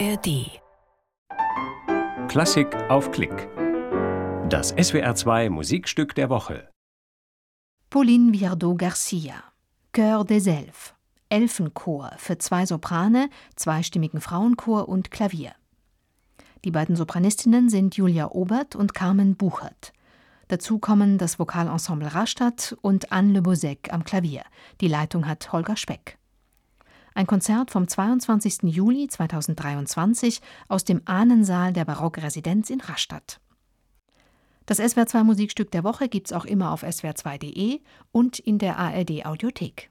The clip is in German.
ARD. Klassik auf Klick. Das SWR2 Musikstück der Woche. Pauline Viardot Garcia, Chœur des Elfes, Elfenchor für zwei Soprane, zweistimmigen Frauenchor und Klavier. Die beiden Sopranistinnen sind Julia Obert und Carmen Buchert. Dazu kommen das Vokalensemble Rastatt und Anne Le Bozec am Klavier. Die Leitung hat Holger Speck. Ein Konzert vom 22. Juli 2023 aus dem Ahnensaal der Barockresidenz in Rastatt. Das SWR2 Musikstück der Woche gibt's auch immer auf swr2.de und in der ARD Audiothek.